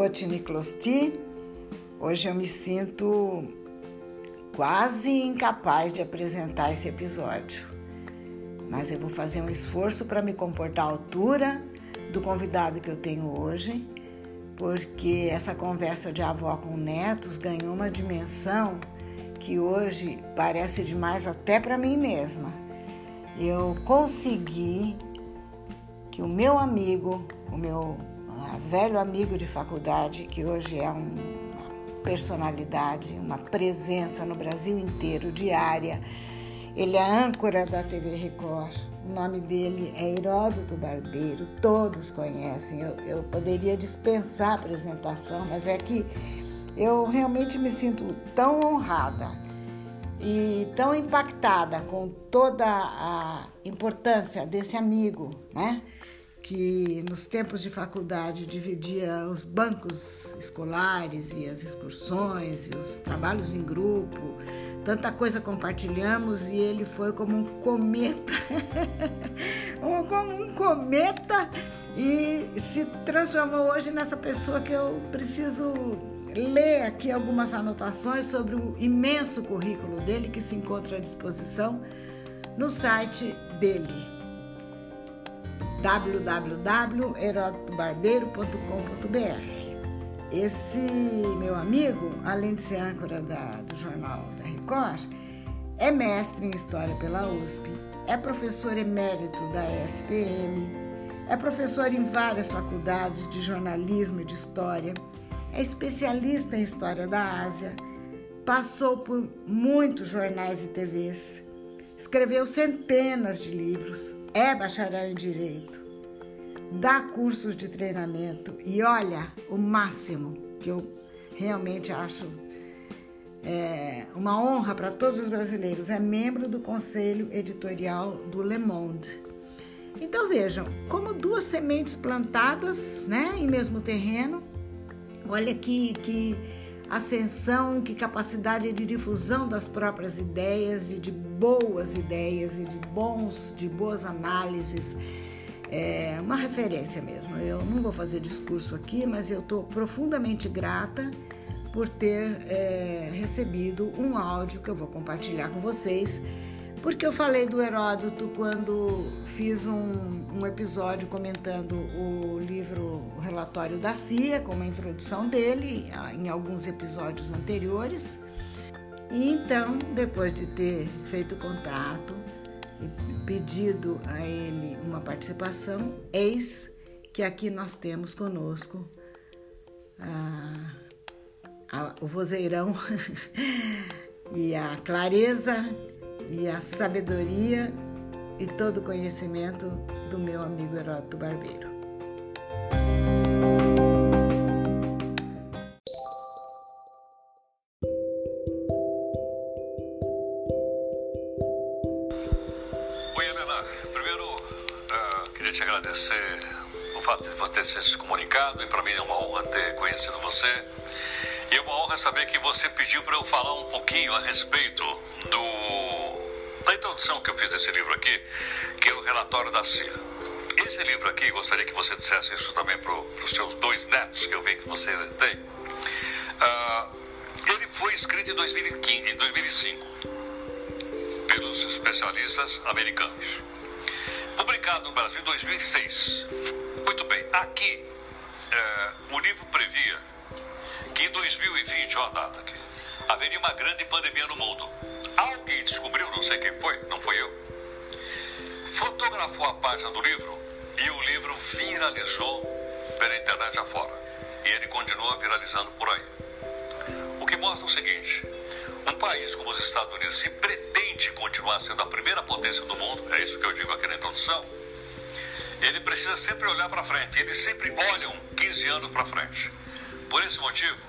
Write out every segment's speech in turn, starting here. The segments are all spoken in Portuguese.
Cote Niclosti. Hoje eu me sinto quase incapaz de apresentar esse episódio, mas eu vou fazer um esforço para me comportar à altura do convidado que eu tenho hoje, porque essa conversa de avó com netos ganhou uma dimensão que hoje parece demais até para mim mesma. Eu consegui que o meu amigo, o meu velho amigo de faculdade, que hoje é uma personalidade, uma presença no Brasil inteiro, diária, ele é âncora da TV Record. O nome dele é Heródoto Barbeiro, todos conhecem. Eu, eu poderia dispensar a apresentação, mas é que eu realmente me sinto tão honrada e tão impactada com toda a importância desse amigo, né? Que nos tempos de faculdade dividia os bancos escolares e as excursões e os trabalhos em grupo. Tanta coisa compartilhamos e ele foi como um cometa, como um cometa e se transformou hoje nessa pessoa que eu preciso ler aqui algumas anotações sobre o imenso currículo dele que se encontra à disposição no site dele www.herodotobarbeiro.com.br. Esse meu amigo, além de ser âncora da, do jornal da Record, é mestre em História pela USP, é professor emérito da SPM, é professor em várias faculdades de jornalismo e de história é especialista em história da Ásia, passou por muitos jornais e TVs, escreveu centenas de livros, é bacharel em direito, dá cursos de treinamento e olha o máximo que eu realmente acho é, uma honra para todos os brasileiros, é membro do conselho editorial do Le Monde. Então vejam, como duas sementes plantadas né, em mesmo terreno, Olha que, que ascensão, que capacidade de difusão das próprias ideias e de boas ideias e de bons, de boas análises. É uma referência mesmo. Eu não vou fazer discurso aqui, mas eu estou profundamente grata por ter é, recebido um áudio que eu vou compartilhar com vocês porque eu falei do Heródoto quando fiz um, um, episódio comentando o livro O Relatório da CIA, com uma introdução dele em alguns episódios anteriores. E então, depois de ter feito contato e pedido a ele uma participação, eis que aqui nós temos conosco a, a, o vozeirão e a clareza e a sabedoria e todo o conhecimento do meu amigo Heródoto Barbeiro. Oi, Helena. Primeiro, uh, queria te agradecer o fato de você ter se comunicado e para mim é uma honra ter conhecido você. E é uma honra saber que você pediu para eu falar um pouquinho a respeito do da introdução que eu fiz desse livro aqui, que é o relatório da CIA. Esse livro aqui, gostaria que você dissesse isso também para os seus dois netos, que eu vi que você tem. Uh, ele foi escrito em, 2015, em 2005 pelos especialistas americanos. Publicado no Brasil em 2006. Muito bem, aqui uh, o livro previa que em 2020, olha a data aqui, haveria uma grande pandemia no mundo descobriu, não sei quem foi, não foi eu, fotografou a página do livro e o livro viralizou pela internet afora. E ele continua viralizando por aí. O que mostra o seguinte: um país como os Estados Unidos, se pretende continuar sendo a primeira potência do mundo, é isso que eu digo aqui na introdução, ele precisa sempre olhar para frente. Eles sempre olham 15 anos para frente. Por esse motivo,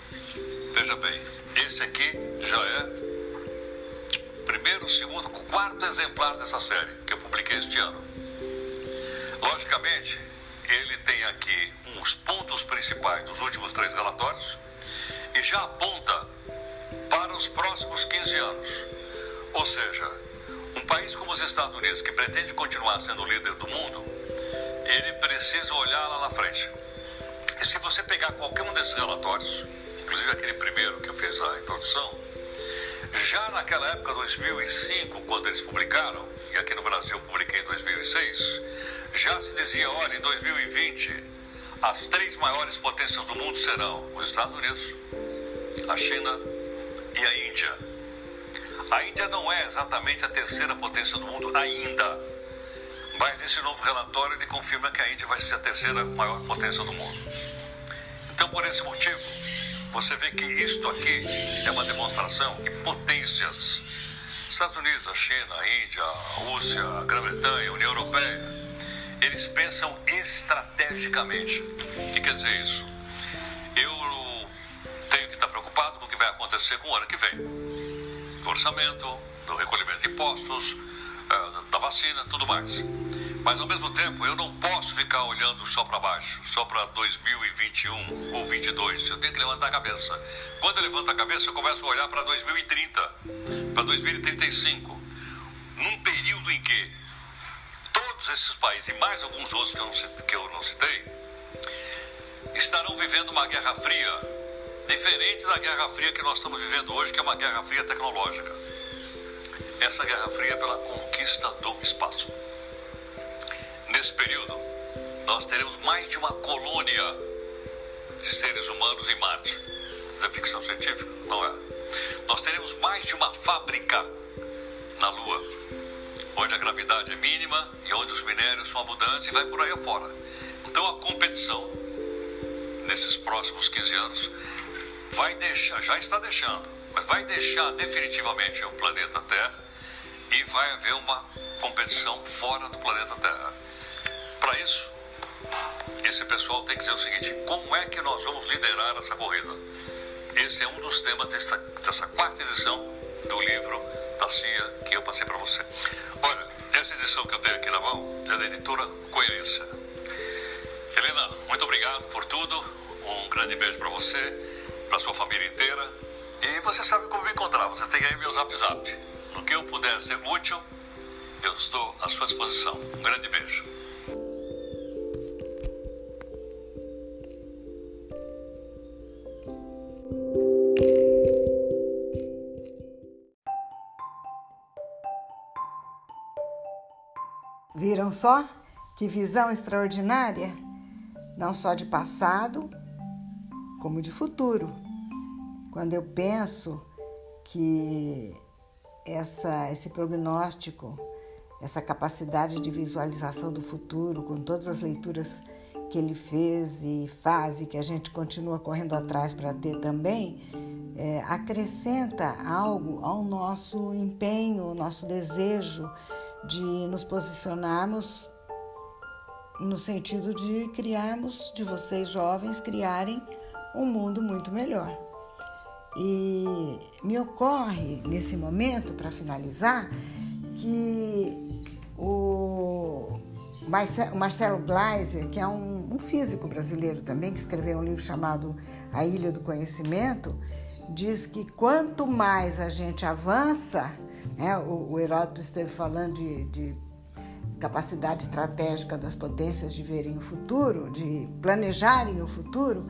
veja bem, esse aqui já é primeiro, segundo, quarto exemplar dessa série que eu publiquei este ano. Logicamente, ele tem aqui uns pontos principais dos últimos três relatórios e já aponta para os próximos 15 anos. Ou seja, um país como os Estados Unidos, que pretende continuar sendo líder do mundo, ele precisa olhar lá na frente. E se você pegar qualquer um desses relatórios, inclusive aquele primeiro que eu fiz a introdução, já naquela época, 2005, quando eles publicaram, e aqui no Brasil eu publiquei em 2006, já se dizia: olha, em 2020, as três maiores potências do mundo serão os Estados Unidos, a China e a Índia. A Índia não é exatamente a terceira potência do mundo ainda, mas nesse novo relatório ele confirma que a Índia vai ser a terceira maior potência do mundo. Então, por esse motivo, você vê que isto aqui é uma demonstração que potências, Estados Unidos, a China, a Índia, a Rússia, a Grã-Bretanha, a União Europeia, eles pensam estrategicamente. O que quer dizer isso? Eu tenho que estar preocupado com o que vai acontecer com o ano que vem. Do orçamento, do recolhimento de impostos, eh, da vacina, tudo mais. Mas ao mesmo tempo, eu não posso ficar olhando só para baixo, só para 2021 ou 22. Eu tenho que levantar a cabeça. Quando eu levanto a cabeça, eu começo a olhar para 2030, para 2035. Num período em que todos esses países e mais alguns outros que eu não, que eu não citei estarão vivendo uma guerra fria, diferente da guerra fria que nós estamos vivendo hoje, que é uma guerra fria tecnológica. Essa guerra fria é pela conquista do espaço. Nesse período, nós teremos mais de uma colônia de seres humanos em Marte. Isso é ficção científica? Não é. Nós teremos mais de uma fábrica na Lua, onde a gravidade é mínima e onde os minérios são abundantes e vai por aí afora. Então a competição, nesses próximos 15 anos, vai deixar, já está deixando, mas vai deixar definitivamente o planeta Terra e vai haver uma competição fora do planeta Terra. Para isso, esse pessoal tem que dizer o seguinte: como é que nós vamos liderar essa corrida? Esse é um dos temas dessa, dessa quarta edição do livro da CIA que eu passei para você. Olha, essa edição que eu tenho aqui na mão é da editora Coerência. Helena, muito obrigado por tudo. Um grande beijo para você, para sua família inteira. E você sabe como me encontrar. Você tem aí meu zap zap. No que eu puder ser útil, eu estou à sua disposição. Um grande beijo. Viram só que visão extraordinária? Não só de passado, como de futuro. Quando eu penso que essa, esse prognóstico, essa capacidade de visualização do futuro, com todas as leituras que ele fez e faz e que a gente continua correndo atrás para ter também, é, acrescenta algo ao nosso empenho, ao nosso desejo de nos posicionarmos no sentido de criarmos, de vocês jovens criarem um mundo muito melhor. E me ocorre nesse momento, para finalizar, que o Marcelo Gleiser, que é um, um, físico brasileiro também, que escreveu um livro chamado A Ilha do Conhecimento, diz que quanto mais a gente avança, né? O, o Heródoto esteve falando de, de capacidade estratégica das potências de verem o futuro, de planejarem o futuro.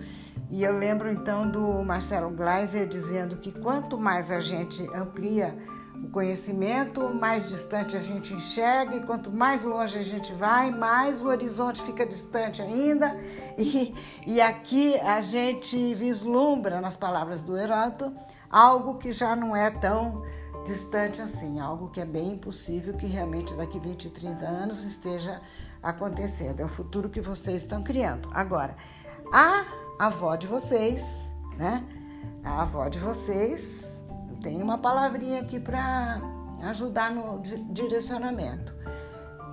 E eu lembro então do Marcelo Gleiser dizendo que quanto mais a gente amplia o conhecimento, mais distante a gente enxerga, e quanto mais longe a gente vai, mais o horizonte fica distante ainda. E, e aqui a gente vislumbra, nas palavras do Heródoto, algo que já não é tão distante assim, algo que é bem impossível que realmente daqui 20, 30 anos esteja acontecendo. É o futuro que vocês estão criando. Agora, a avó de vocês, né? A avó de vocês tem uma palavrinha aqui para ajudar no direcionamento.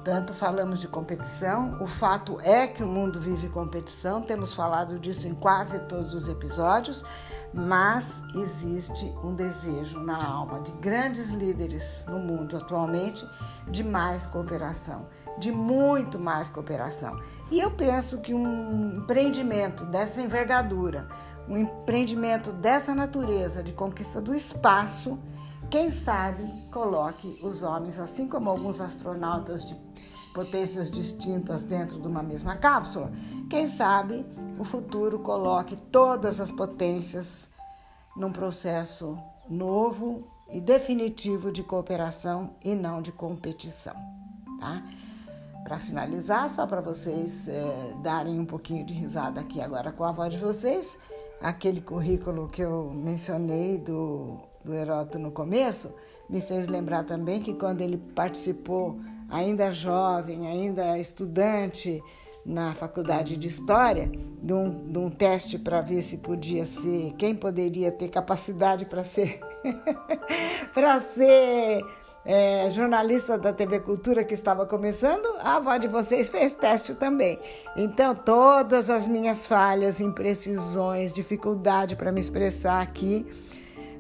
Tanto falamos de competição, o fato é que o mundo vive competição, temos falado disso em quase todos os episódios, mas existe um desejo na alma de grandes líderes no mundo atualmente de mais cooperação, de muito mais cooperação. E eu penso que um empreendimento dessa envergadura, um empreendimento dessa natureza de conquista do espaço, quem sabe coloque os homens, assim como alguns astronautas de potências distintas dentro de uma mesma cápsula, quem sabe o futuro coloque todas as potências num processo novo e definitivo de cooperação e não de competição, tá? Para finalizar, só para vocês é, darem um pouquinho de risada aqui agora com a voz de vocês, aquele currículo que eu mencionei do, do Heródoto no começo me fez lembrar também que quando ele participou, ainda jovem, ainda estudante, na faculdade de História, de um, de um teste para ver se podia ser, quem poderia ter capacidade para ser, para ser é, jornalista da TV Cultura que estava começando, a avó de vocês fez teste também. Então, todas as minhas falhas, imprecisões, dificuldade para me expressar aqui,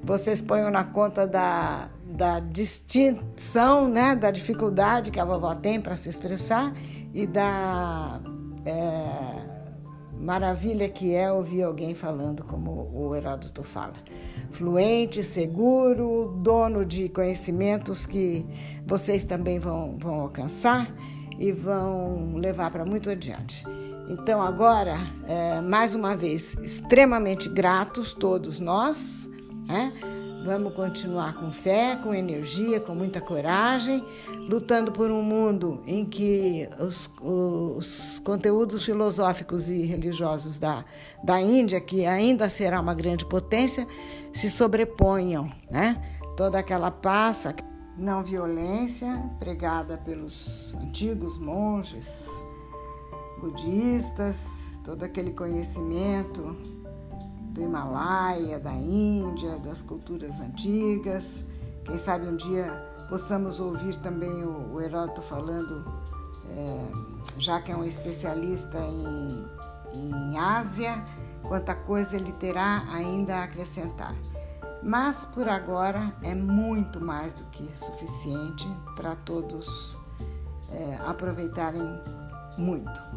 vocês ponham na conta da, da distinção, né, da dificuldade que a vovó tem para se expressar e da é, maravilha que é ouvir alguém falando como o Heródoto fala. Fluente, seguro, dono de conhecimentos que vocês também vão, vão alcançar e vão levar para muito adiante. Então, agora, é, mais uma vez, extremamente gratos todos nós. Né? Vamos continuar com fé, com energia, com muita coragem, lutando por um mundo em que os, os conteúdos filosóficos e religiosos da, da Índia, que ainda será uma grande potência, se sobreponham. Né? Toda aquela paz, não violência pregada pelos antigos monges budistas, todo aquele conhecimento do Himalaia, da Índia, das culturas antigas. Quem sabe um dia possamos ouvir também o, o Heródoto falando, é, já que é um especialista em, em Ásia, quanta coisa ele terá ainda a acrescentar. Mas por agora é muito mais do que suficiente para todos é, aproveitarem muito.